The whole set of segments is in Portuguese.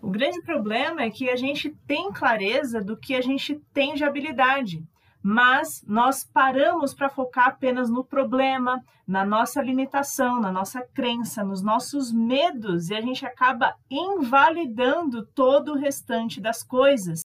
O grande problema é que a gente tem clareza do que a gente tem de habilidade, mas nós paramos para focar apenas no problema, na nossa limitação, na nossa crença, nos nossos medos e a gente acaba invalidando todo o restante das coisas.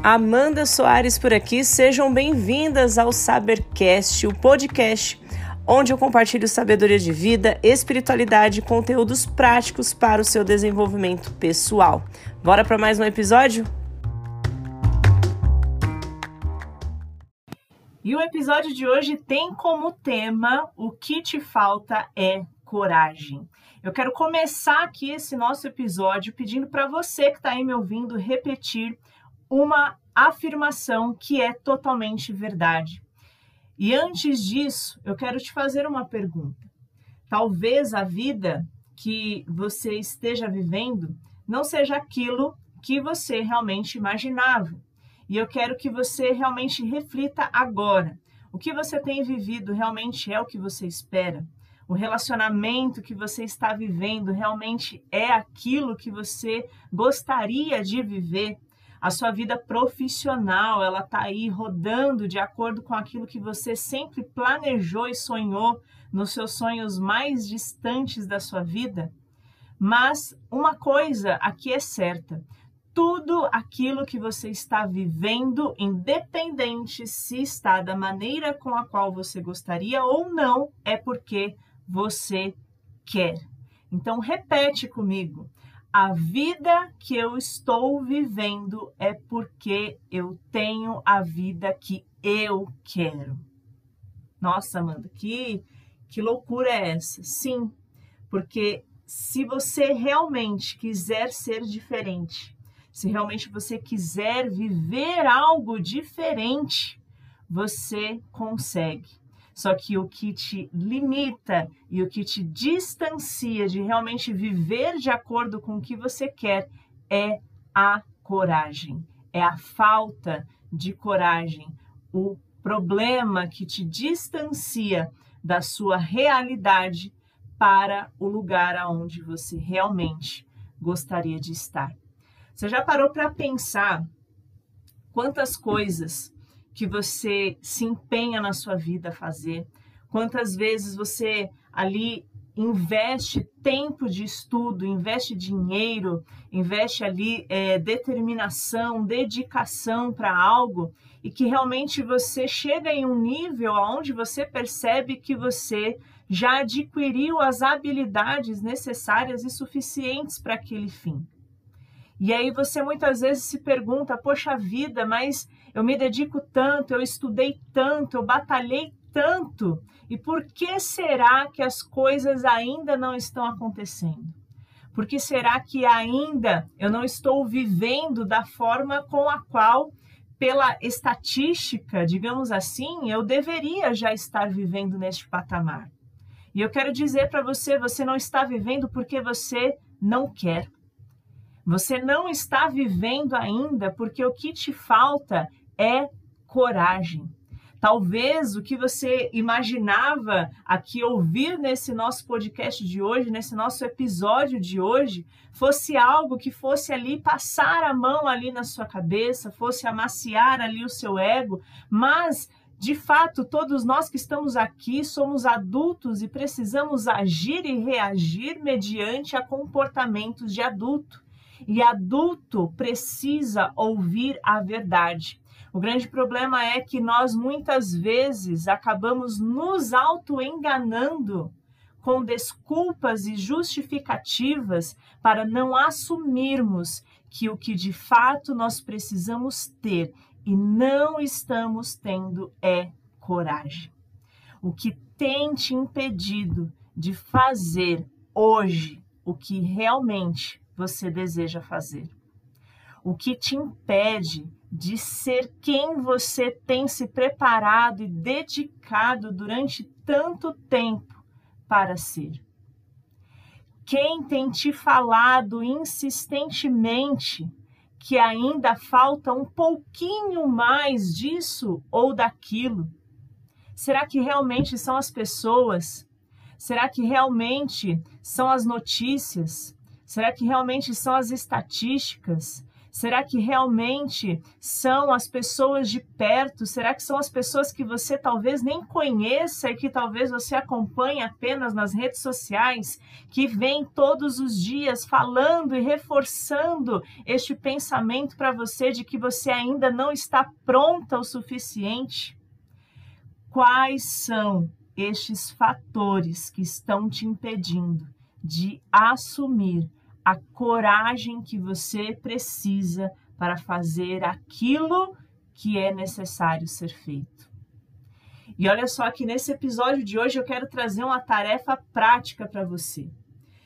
Amanda Soares por aqui, sejam bem-vindas ao Sabercast, o podcast onde eu compartilho sabedoria de vida, espiritualidade e conteúdos práticos para o seu desenvolvimento pessoal. Bora para mais um episódio? E o episódio de hoje tem como tema o que te falta é coragem. Eu quero começar aqui esse nosso episódio pedindo para você que está aí me ouvindo repetir uma afirmação que é totalmente verdade. E antes disso, eu quero te fazer uma pergunta. Talvez a vida que você esteja vivendo não seja aquilo que você realmente imaginava. E eu quero que você realmente reflita agora. O que você tem vivido realmente é o que você espera? O relacionamento que você está vivendo realmente é aquilo que você gostaria de viver? A sua vida profissional, ela está aí rodando de acordo com aquilo que você sempre planejou e sonhou nos seus sonhos mais distantes da sua vida. Mas uma coisa aqui é certa: tudo aquilo que você está vivendo, independente se está da maneira com a qual você gostaria ou não, é porque você quer. Então repete comigo a vida que eu estou vivendo é porque eu tenho a vida que eu quero. Nossa, Amanda, que, que loucura é essa? Sim, porque se você realmente quiser ser diferente, se realmente você quiser viver algo diferente, você consegue. Só que o que te limita e o que te distancia de realmente viver de acordo com o que você quer é a coragem, é a falta de coragem, o problema que te distancia da sua realidade para o lugar aonde você realmente gostaria de estar. Você já parou para pensar quantas coisas que você se empenha na sua vida a fazer, quantas vezes você ali investe tempo de estudo, investe dinheiro, investe ali é, determinação, dedicação para algo e que realmente você chega em um nível onde você percebe que você já adquiriu as habilidades necessárias e suficientes para aquele fim. E aí você muitas vezes se pergunta: poxa vida, mas eu me dedico tanto, eu estudei tanto, eu batalhei tanto, e por que será que as coisas ainda não estão acontecendo? Por que será que ainda eu não estou vivendo da forma com a qual, pela estatística, digamos assim, eu deveria já estar vivendo neste patamar? E eu quero dizer para você: você não está vivendo porque você não quer. Você não está vivendo ainda porque o que te falta é coragem. Talvez o que você imaginava aqui ouvir nesse nosso podcast de hoje, nesse nosso episódio de hoje, fosse algo que fosse ali passar a mão ali na sua cabeça, fosse amaciar ali o seu ego, mas de fato, todos nós que estamos aqui somos adultos e precisamos agir e reagir mediante a comportamentos de adulto. E adulto precisa ouvir a verdade. O grande problema é que nós muitas vezes acabamos nos auto-enganando com desculpas e justificativas para não assumirmos que o que de fato nós precisamos ter e não estamos tendo é coragem. O que tem te impedido de fazer hoje o que realmente você deseja fazer. O que te impede de ser quem você tem se preparado e dedicado durante tanto tempo para ser. Quem tem te falado insistentemente que ainda falta um pouquinho mais disso ou daquilo? Será que realmente são as pessoas Será que realmente são as notícias? Será que realmente são as estatísticas? Será que realmente são as pessoas de perto? Será que são as pessoas que você talvez nem conheça e que talvez você acompanhe apenas nas redes sociais, que vêm todos os dias falando e reforçando este pensamento para você de que você ainda não está pronta o suficiente? Quais são estes fatores que estão te impedindo de assumir a coragem que você precisa para fazer aquilo que é necessário ser feito. E olha só que nesse episódio de hoje eu quero trazer uma tarefa prática para você.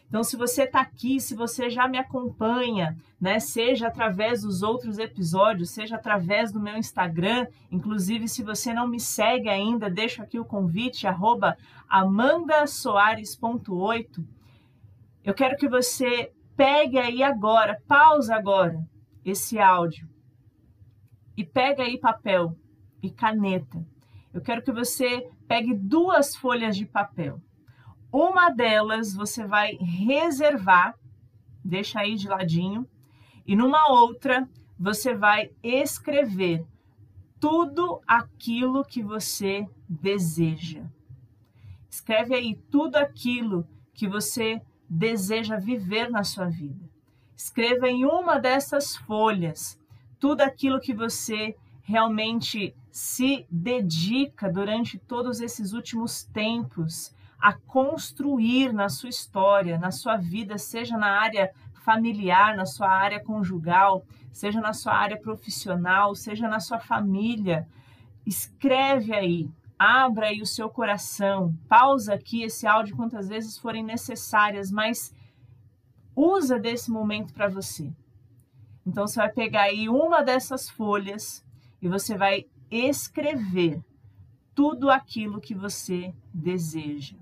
Então, se você está aqui, se você já me acompanha, né, seja através dos outros episódios, seja através do meu Instagram, inclusive se você não me segue ainda, deixo aqui o convite, arroba amandasoares.8. Eu quero que você pegue aí agora, pausa agora esse áudio e pega aí papel e caneta. Eu quero que você pegue duas folhas de papel. Uma delas você vai reservar, deixa aí de ladinho, e numa outra você vai escrever tudo aquilo que você deseja. Escreve aí tudo aquilo que você deseja viver na sua vida. Escreva em uma dessas folhas tudo aquilo que você realmente se dedica durante todos esses últimos tempos a construir na sua história, na sua vida, seja na área familiar, na sua área conjugal, seja na sua área profissional, seja na sua família. Escreve aí abra aí o seu coração, pausa aqui esse áudio quantas vezes forem necessárias, mas usa desse momento para você. Então você vai pegar aí uma dessas folhas e você vai escrever tudo aquilo que você deseja.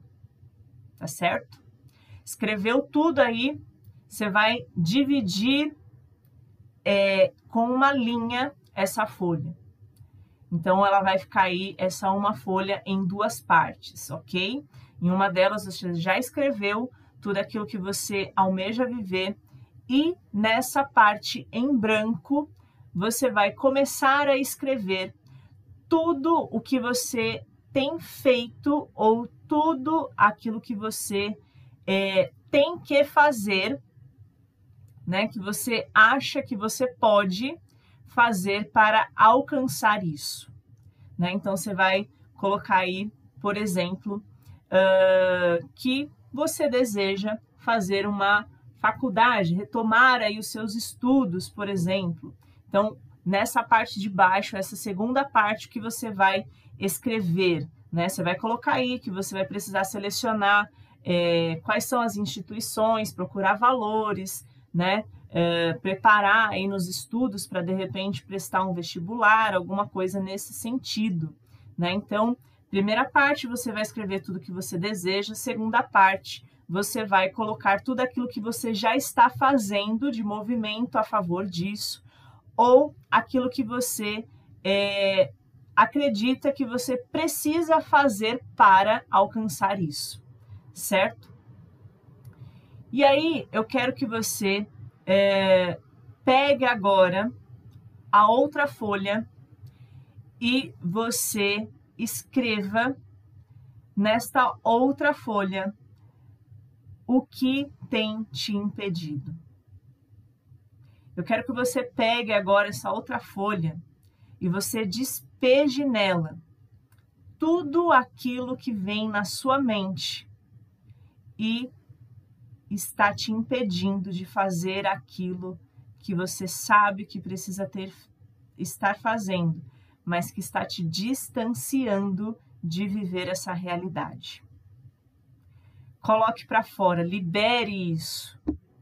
Tá certo? Escreveu tudo aí, você vai dividir é, com uma linha essa folha. Então, ela vai ficar aí, essa uma folha, em duas partes, ok? Em uma delas, você já escreveu tudo aquilo que você almeja viver, e nessa parte em branco, você vai começar a escrever tudo o que você tem feito ou tudo aquilo que você é, tem que fazer, né? Que você acha que você pode fazer para alcançar isso. Né? Então, você vai colocar aí, por exemplo, uh, que você deseja fazer uma faculdade, retomar aí os seus estudos, por exemplo. Então, nessa parte de baixo, essa segunda parte que você vai escrever, né? Você vai colocar aí que você vai precisar selecionar é, quais são as instituições, procurar valores, né? É, preparar aí nos estudos para de repente prestar um vestibular, alguma coisa nesse sentido, né? Então, primeira parte você vai escrever tudo que você deseja, segunda parte você vai colocar tudo aquilo que você já está fazendo de movimento a favor disso, ou aquilo que você é, acredita que você precisa fazer para alcançar isso, certo? E aí eu quero que você é, pegue agora a outra folha e você escreva nesta outra folha o que tem te impedido. Eu quero que você pegue agora essa outra folha e você despeje nela tudo aquilo que vem na sua mente e está te impedindo de fazer aquilo que você sabe que precisa ter estar fazendo, mas que está te distanciando de viver essa realidade. Coloque para fora, libere isso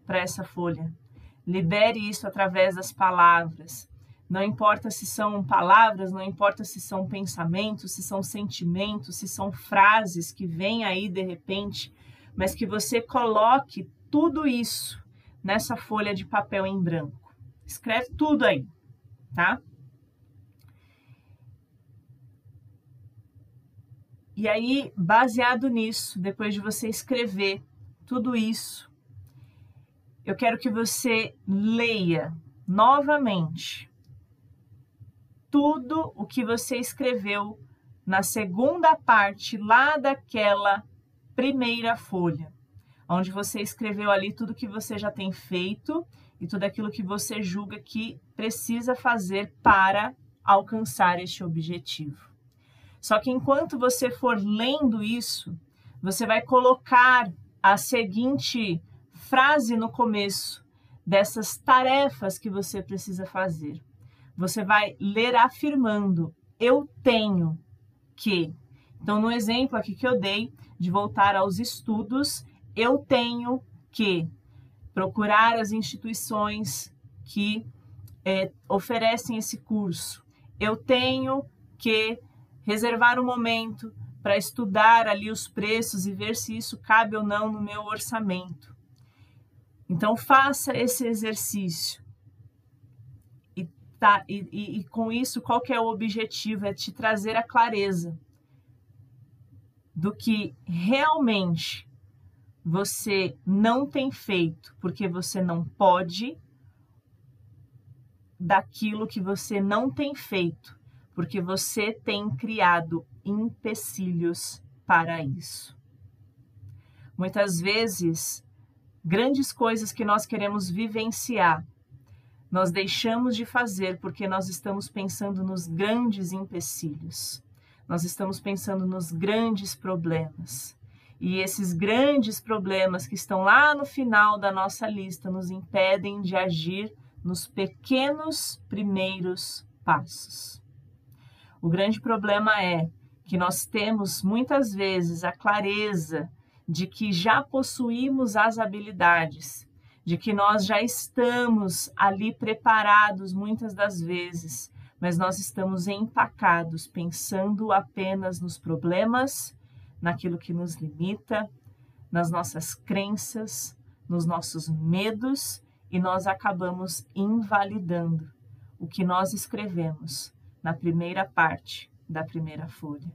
para essa folha. Libere isso através das palavras. Não importa se são palavras, não importa se são pensamentos, se são sentimentos, se são frases que vêm aí de repente mas que você coloque tudo isso nessa folha de papel em branco. Escreve tudo aí, tá? E aí, baseado nisso, depois de você escrever tudo isso, eu quero que você leia novamente tudo o que você escreveu na segunda parte lá daquela primeira folha, onde você escreveu ali tudo que você já tem feito e tudo aquilo que você julga que precisa fazer para alcançar este objetivo. Só que enquanto você for lendo isso, você vai colocar a seguinte frase no começo dessas tarefas que você precisa fazer. Você vai ler afirmando: Eu tenho que. Então, no exemplo aqui que eu dei de voltar aos estudos, eu tenho que procurar as instituições que é, oferecem esse curso. Eu tenho que reservar um momento para estudar ali os preços e ver se isso cabe ou não no meu orçamento. Então faça esse exercício. E, tá, e, e, e com isso, qual que é o objetivo? É te trazer a clareza do que realmente você não tem feito porque você não pode, daquilo que você não tem feito porque você tem criado empecilhos para isso. Muitas vezes, grandes coisas que nós queremos vivenciar, nós deixamos de fazer porque nós estamos pensando nos grandes empecilhos, nós estamos pensando nos grandes problemas. E esses grandes problemas que estão lá no final da nossa lista nos impedem de agir nos pequenos primeiros passos. O grande problema é que nós temos muitas vezes a clareza de que já possuímos as habilidades, de que nós já estamos ali preparados muitas das vezes, mas nós estamos empacados pensando apenas nos problemas, naquilo que nos limita, nas nossas crenças, nos nossos medos e nós acabamos invalidando o que nós escrevemos na primeira parte da primeira folha,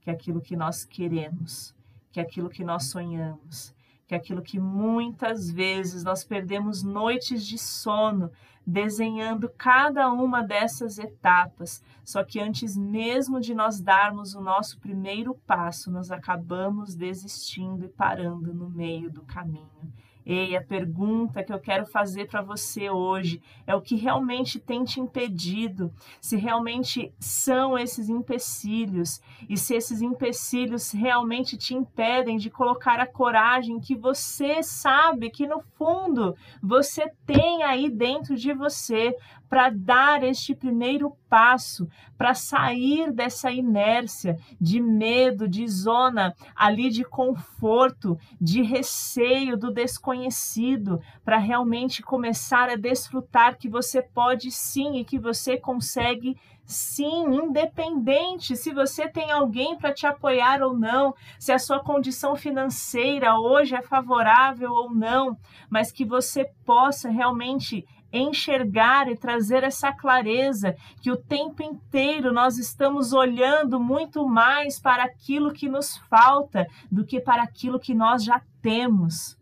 que é aquilo que nós queremos, que é aquilo que nós sonhamos, que é aquilo que muitas vezes nós perdemos noites de sono desenhando cada uma dessas etapas. Só que antes mesmo de nós darmos o nosso primeiro passo, nós acabamos desistindo e parando no meio do caminho. Ei, a pergunta que eu quero fazer para você hoje é o que realmente tem te impedido, se realmente são esses empecilhos e se esses empecilhos realmente te impedem de colocar a coragem que você sabe que no fundo você tem aí dentro de você para dar este primeiro passo, para sair dessa inércia de medo, de zona ali de conforto, de receio do desconhecido, para realmente começar a desfrutar que você pode sim e que você consegue sim, independente se você tem alguém para te apoiar ou não, se a sua condição financeira hoje é favorável ou não, mas que você possa realmente enxergar e trazer essa clareza que o tempo inteiro nós estamos olhando muito mais para aquilo que nos falta do que para aquilo que nós já temos.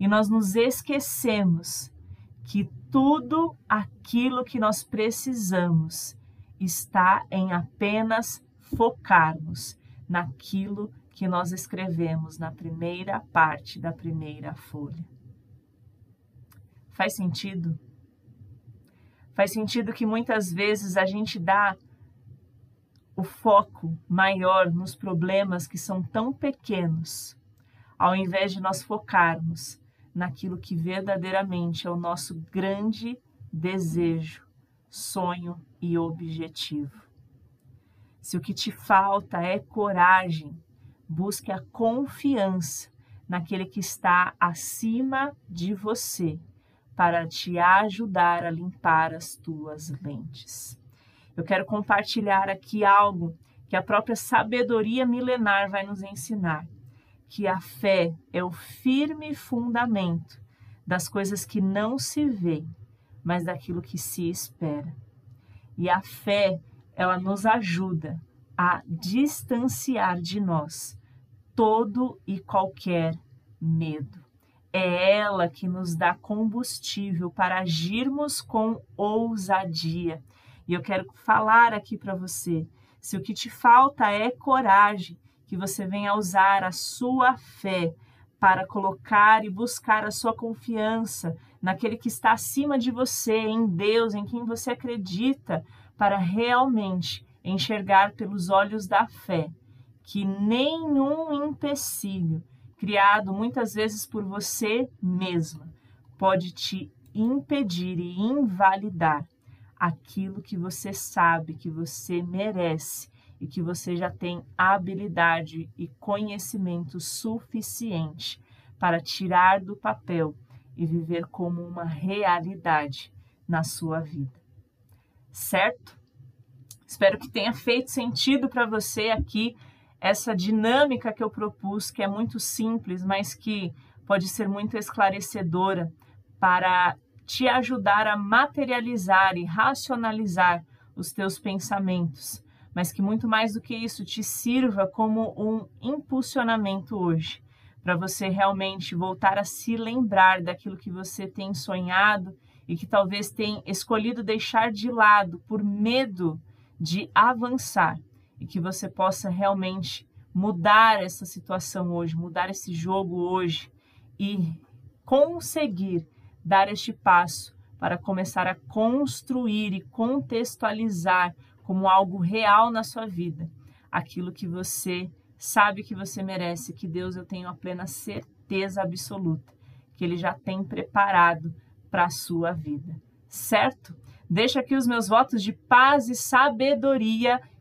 E nós nos esquecemos que tudo aquilo que nós precisamos está em apenas focarmos naquilo que nós escrevemos na primeira parte da primeira folha. Faz sentido? Faz sentido que muitas vezes a gente dá o foco maior nos problemas que são tão pequenos, ao invés de nós focarmos naquilo que verdadeiramente é o nosso grande desejo, sonho e objetivo. Se o que te falta é coragem, busque a confiança naquele que está acima de você para te ajudar a limpar as tuas lentes. Eu quero compartilhar aqui algo que a própria sabedoria milenar vai nos ensinar, que a fé é o firme fundamento das coisas que não se vê, mas daquilo que se espera. E a fé, ela nos ajuda a distanciar de nós todo e qualquer medo. É ela que nos dá combustível para agirmos com ousadia. E eu quero falar aqui para você: se o que te falta é coragem, que você venha usar a sua fé para colocar e buscar a sua confiança naquele que está acima de você, em Deus, em quem você acredita, para realmente enxergar pelos olhos da fé que nenhum empecilho criado muitas vezes por você mesma pode te impedir e invalidar aquilo que você sabe que você merece e que você já tem habilidade e conhecimento suficiente para tirar do papel e viver como uma realidade na sua vida. Certo? Espero que tenha feito sentido para você aqui essa dinâmica que eu propus, que é muito simples, mas que pode ser muito esclarecedora para te ajudar a materializar e racionalizar os teus pensamentos mas que muito mais do que isso te sirva como um impulsionamento hoje, para você realmente voltar a se lembrar daquilo que você tem sonhado e que talvez tenha escolhido deixar de lado por medo de avançar e que você possa realmente mudar essa situação hoje, mudar esse jogo hoje e conseguir dar este passo para começar a construir e contextualizar como algo real na sua vida, aquilo que você sabe que você merece, que Deus eu tenho a plena certeza absoluta que ele já tem preparado para a sua vida. Certo? Deixo aqui os meus votos de paz e sabedoria